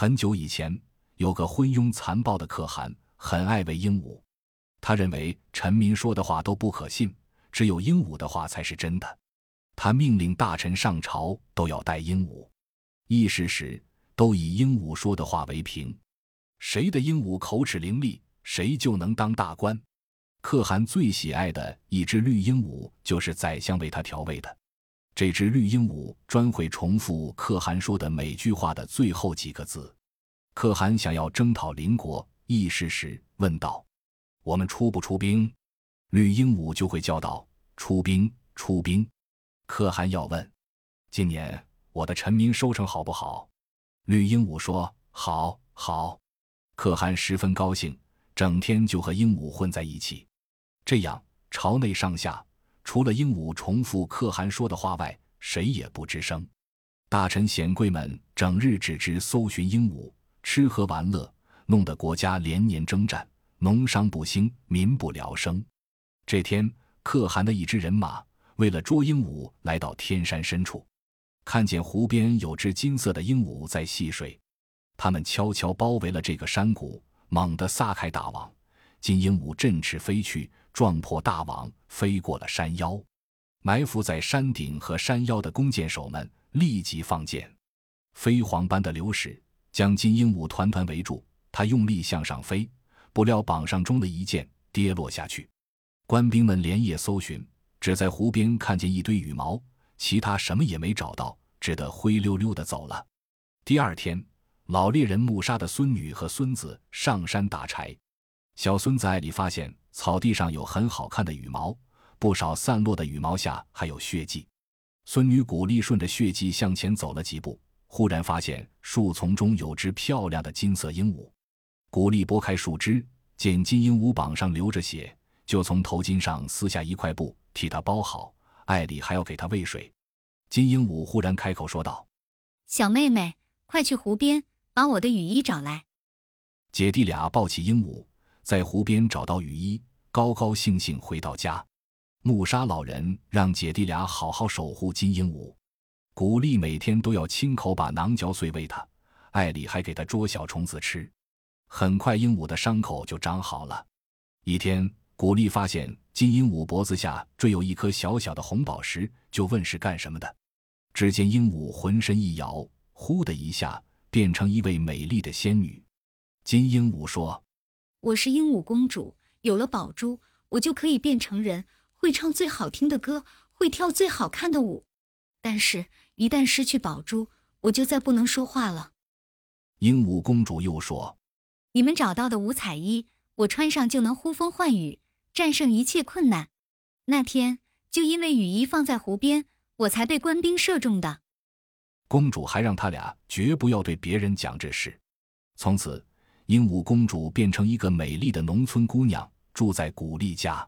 很久以前，有个昏庸残暴的可汗，很爱喂鹦鹉。他认为臣民说的话都不可信，只有鹦鹉的话才是真的。他命令大臣上朝都要带鹦鹉，议事时都以鹦鹉说的话为凭。谁的鹦鹉口齿伶俐，谁就能当大官。可汗最喜爱的一只绿鹦鹉，就是宰相为他调喂的。这只绿鹦鹉专会重复可汗说的每句话的最后几个字。可汗想要征讨邻国，议事时问道。我们出不出兵？绿鹦鹉就会叫道：“出兵，出兵！”可汗要问：“今年我的臣民收成好不好？”绿鹦鹉说：“好，好。”可汗十分高兴，整天就和鹦鹉混在一起。这样，朝内上下除了鹦鹉重复可汗说的话外，谁也不吱声。大臣显贵们整日只知搜寻鹦鹉，吃喝玩乐，弄得国家连年征战。农商不兴，民不聊生。这天，可汗的一支人马为了捉鹦鹉，来到天山深处，看见湖边有只金色的鹦鹉在戏水。他们悄悄包围了这个山谷，猛地撒开大网，金鹦鹉振翅飞去，撞破大网，飞过了山腰。埋伏在山顶和山腰的弓箭手们立即放箭，飞蝗般的流矢将金鹦鹉团团围住，它用力向上飞。不料榜上中的一箭跌落下去，官兵们连夜搜寻，只在湖边看见一堆羽毛，其他什么也没找到，只得灰溜溜的走了。第二天，老猎人穆沙的孙女和孙子上山打柴，小孙子艾里发现草地上有很好看的羽毛，不少散落的羽毛下还有血迹。孙女古丽顺着血迹向前走了几步，忽然发现树丛中有只漂亮的金色鹦鹉。古丽拨开树枝，见金鹦鹉膀上流着血，就从头巾上撕下一块布替它包好。艾里还要给它喂水。金鹦鹉忽然开口说道：“小妹妹，快去湖边把我的雨衣找来。”姐弟俩抱起鹦鹉，在湖边找到雨衣，高高兴兴回到家。木沙老人让姐弟俩好好守护金鹦鹉。古丽每天都要亲口把囊嚼碎喂它，艾丽还给它捉小虫子吃。很快，鹦鹉的伤口就长好了。一天，古丽发现金鹦鹉脖子下坠有一颗小小的红宝石，就问是干什么的。只见鹦鹉浑身一摇，呼的一下变成一位美丽的仙女。金鹦鹉说：“我是鹦鹉公主，有了宝珠，我就可以变成人，会唱最好听的歌，会跳最好看的舞。但是，一旦失去宝珠，我就再不能说话了。”鹦鹉公主又说。你们找到的五彩衣，我穿上就能呼风唤雨，战胜一切困难。那天就因为雨衣放在湖边，我才被官兵射中的。公主还让他俩绝不要对别人讲这事。从此，鹦鹉公主变成一个美丽的农村姑娘，住在古丽家。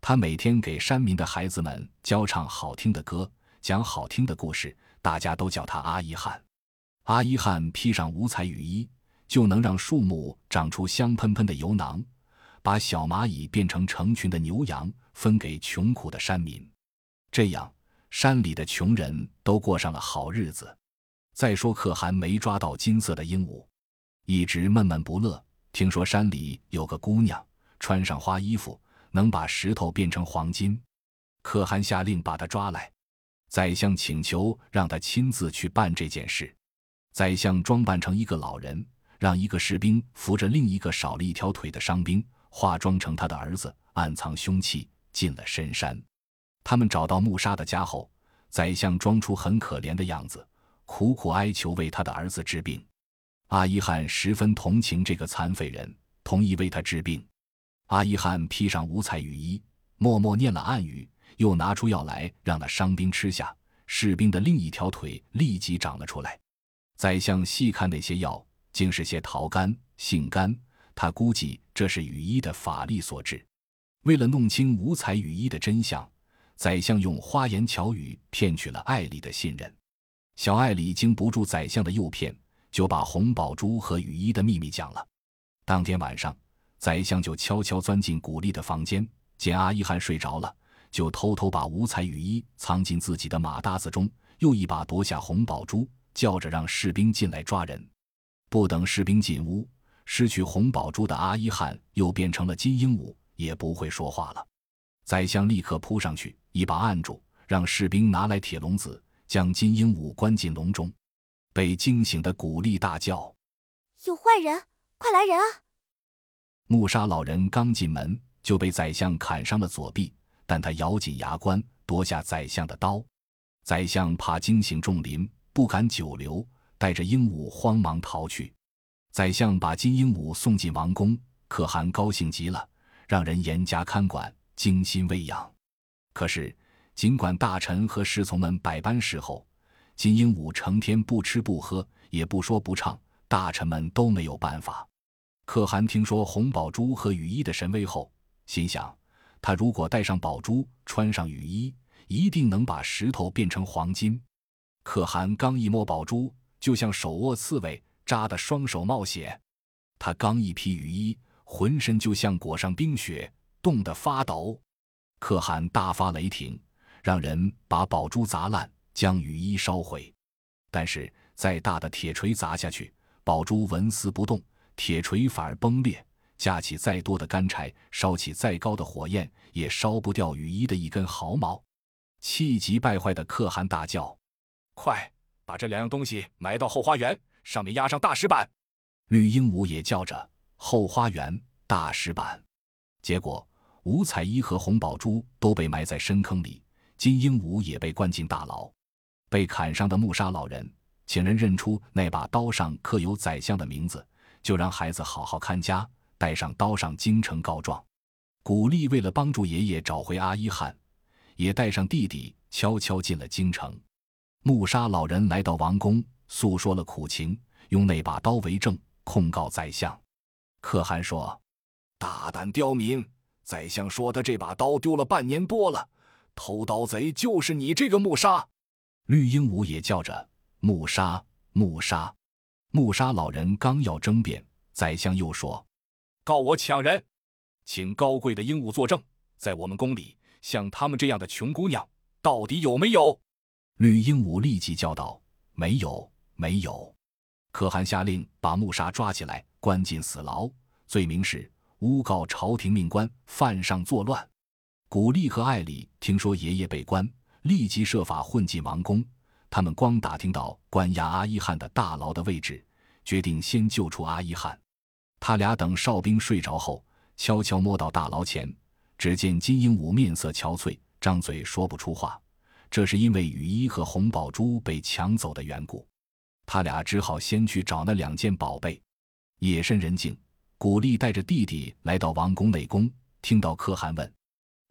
她每天给山民的孩子们教唱好听的歌，讲好听的故事，大家都叫她阿依汗。阿依汗披上五彩雨衣。就能让树木长出香喷喷的油囊，把小蚂蚁变成成群的牛羊，分给穷苦的山民。这样，山里的穷人都过上了好日子。再说，可汗没抓到金色的鹦鹉，一直闷闷不乐。听说山里有个姑娘，穿上花衣服，能把石头变成黄金。可汗下令把她抓来。宰相请求让他亲自去办这件事。宰相装扮成一个老人。让一个士兵扶着另一个少了一条腿的伤兵，化妆成他的儿子，暗藏凶器进了深山。他们找到穆沙的家后，宰相装出很可怜的样子，苦苦哀求为他的儿子治病。阿依汗十分同情这个残废人，同意为他治病。阿依汗披上五彩雨衣，默默念了暗语，又拿出药来让那伤兵吃下，士兵的另一条腿立即长了出来。宰相细看那些药。竟是些桃干、杏干，他估计这是雨衣的法力所致。为了弄清五彩雨衣的真相，宰相用花言巧语骗取了艾丽的信任。小艾丽经不住宰相的诱骗，就把红宝珠和雨衣的秘密讲了。当天晚上，宰相就悄悄钻进古丽的房间，见阿依汗睡着了，就偷偷把五彩雨衣藏进自己的马搭子中，又一把夺下红宝珠，叫着让士兵进来抓人。不等士兵进屋，失去红宝珠的阿依汉又变成了金鹦鹉，也不会说话了。宰相立刻扑上去，一把按住，让士兵拿来铁笼子，将金鹦鹉关进笼中。被惊醒的古丽大叫：“有坏人！快来人啊！”木沙老人刚进门，就被宰相砍伤了左臂，但他咬紧牙关，夺下宰相的刀。宰相怕惊醒众林，不敢久留，带着鹦鹉慌忙逃去。宰相把金鹦鹉送进王宫，可汗高兴极了，让人严加看管，精心喂养。可是，尽管大臣和侍从们百般侍候，金鹦鹉成天不吃不喝，也不说不唱，大臣们都没有办法。可汗听说红宝珠和雨衣的神威后，心想：他如果戴上宝珠，穿上雨衣，一定能把石头变成黄金。可汗刚一摸宝珠，就像手握刺猬，扎得双手冒血。他刚一披雨衣，浑身就像裹上冰雪，冻得发抖。可汗大发雷霆，让人把宝珠砸烂，将雨衣烧毁。但是再大的铁锤砸下去，宝珠纹丝不动。铁锤反而崩裂，架起再多的干柴，烧起再高的火焰，也烧不掉雨衣的一根毫毛。气急败坏的可汗大叫：“快把这两样东西埋到后花园，上面压上大石板！”绿鹦鹉也叫着：“后花园大石板！”结果五彩衣和红宝珠都被埋在深坑里，金鹦鹉也被关进大牢。被砍伤的木沙老人请人认出那把刀上刻有宰相的名字。就让孩子好好看家，带上刀上京城告状。古丽为了帮助爷爷找回阿依汗，也带上弟弟悄悄进了京城。木沙老人来到王宫，诉说了苦情，用那把刀为证，控告宰相。可汗说：“大胆刁民！宰相说的这把刀丢了半年多了，偷刀贼就是你这个木沙。”绿鹦鹉也叫着：“木沙，木沙。”木沙老人刚要争辩，宰相又说：“告我抢人，请高贵的鹦鹉作证，在我们宫里，像他们这样的穷姑娘，到底有没有？”绿鹦鹉立即叫道：“没有，没有。”可汗下令把木沙抓起来，关进死牢，罪名是诬告朝廷命官犯上作乱。古丽和艾里听说爷爷被关，立即设法混进王宫。他们光打听到关押阿依汗的大牢的位置，决定先救出阿依汗。他俩等哨兵睡着后，悄悄摸到大牢前，只见金鹦鹉面色憔悴，张嘴说不出话。这是因为雨衣和红宝珠被抢走的缘故。他俩只好先去找那两件宝贝。夜深人静，古丽带着弟弟来到王宫内宫，听到可汗问：“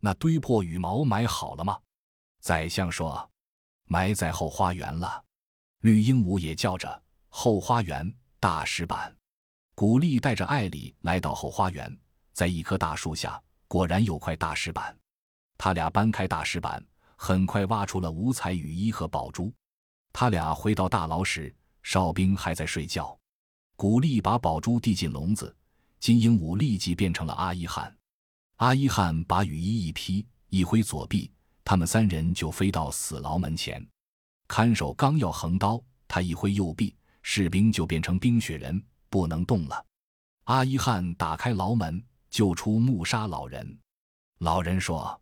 那堆破羽毛买好了吗？”宰相说。埋在后花园了，绿鹦鹉也叫着后花园大石板。古丽带着艾里来到后花园，在一棵大树下，果然有块大石板。他俩搬开大石板，很快挖出了五彩雨衣和宝珠。他俩回到大牢时，哨兵还在睡觉。古丽把宝珠递进笼子，金鹦鹉立即变成了阿依汉。阿依汉把雨衣一披，一挥左臂。他们三人就飞到死牢门前，看守刚要横刀，他一挥右臂，士兵就变成冰雪人，不能动了。阿依汉打开牢门，救出木沙老人。老人说：“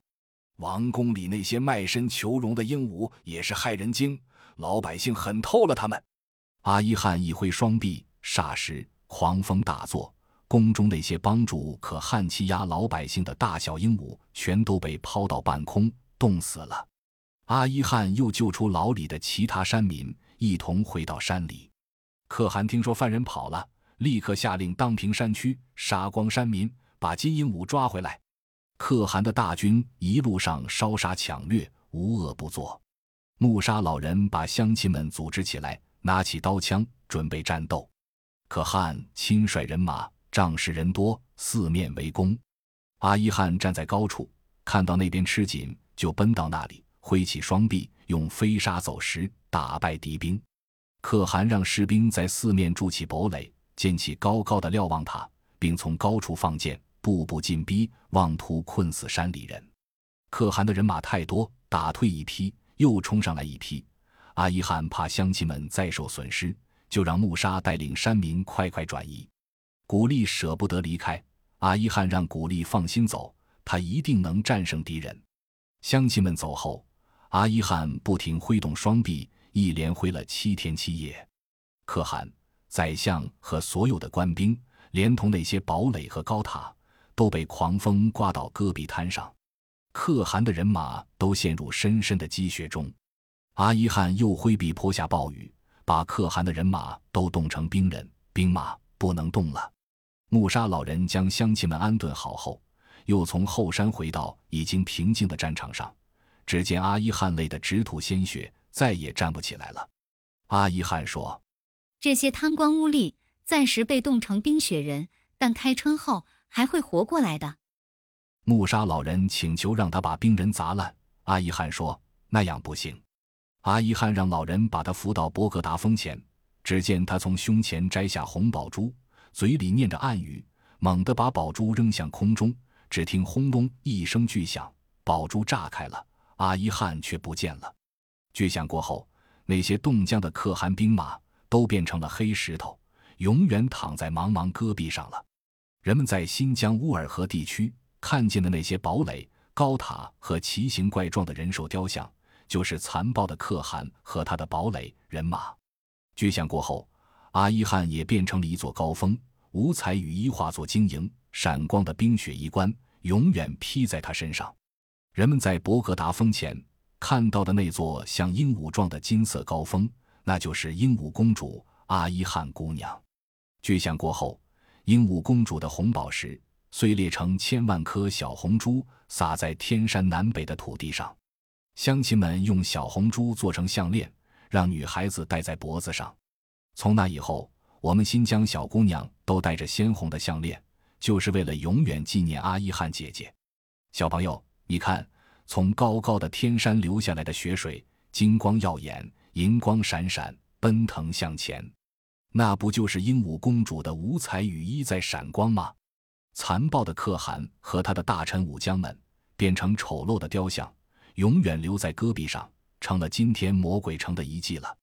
王宫里那些卖身求荣的鹦鹉也是害人精，老百姓狠透了他们。”阿依汉一挥双臂，霎时狂风大作，宫中那些帮主可汗欺压老百姓的大小鹦鹉，全都被抛到半空。冻死了，阿依汉又救出牢里的其他山民，一同回到山里。可汗听说犯人跑了，立刻下令荡平山区，杀光山民，把金鹦鹉抓回来。可汗的大军一路上烧杀抢掠，无恶不作。木沙老人把乡亲们组织起来，拿起刀枪准备战斗。可汗亲率人马，仗势人多，四面围攻。阿依汉站在高处，看到那边吃紧。就奔到那里，挥起双臂，用飞沙走石打败敌兵。可汗让士兵在四面筑起堡垒，建起高高的瞭望塔，并从高处放箭，步步进逼，妄图困死山里人。可汗的人马太多，打退一批，又冲上来一批。阿依汗怕乡亲们再受损失，就让穆沙带领山民快快转移。古丽舍不得离开，阿依汗让古丽放心走，他一定能战胜敌人。乡亲们走后，阿依汗不停挥动双臂，一连挥了七天七夜。可汗、宰相和所有的官兵，连同那些堡垒和高塔，都被狂风刮到戈壁滩上。可汗的人马都陷入深深的积雪中。阿依汗又挥臂泼下暴雨，把可汗的人马都冻成冰人，兵马不能动了。穆沙老人将乡亲们安顿好后，又从后山回到已经平静的战场上。只见阿依汗累得直吐鲜血，再也站不起来了。阿依汗说：“这些贪官污吏暂时被冻成冰雪人，但开春后还会活过来的。”穆沙老人请求让他把冰人砸烂。阿依汗说：“那样不行。”阿依汗让老人把他扶到博格达峰前，只见他从胸前摘下红宝珠。嘴里念着暗语，猛地把宝珠扔向空中，只听轰隆一声巨响，宝珠炸开了，阿依汗却不见了。巨响过后，那些冻僵的可汗兵马都变成了黑石头，永远躺在茫茫戈壁上了。人们在新疆乌尔河地区看见的那些堡垒、高塔和奇形怪状的人兽雕像，就是残暴的可汗和他的堡垒人马。巨响过后。阿依汗也变成了一座高峰，五彩羽衣化作晶莹闪光的冰雪衣冠，永远披在他身上。人们在博格达峰前看到的那座像鹦鹉状的金色高峰，那就是鹦鹉公主阿依汗姑娘。巨响过后，鹦鹉公主的红宝石碎裂成千万颗小红珠，洒在天山南北的土地上。乡亲们用小红珠做成项链，让女孩子戴在脖子上。从那以后，我们新疆小姑娘都戴着鲜红的项链，就是为了永远纪念阿依汗姐姐。小朋友，你看，从高高的天山流下来的雪水，金光耀眼，银光闪闪，奔腾向前，那不就是鹦鹉公主的五彩羽衣在闪光吗？残暴的可汗和他的大臣武将们变成丑陋的雕像，永远留在戈壁上，成了今天魔鬼城的遗迹了。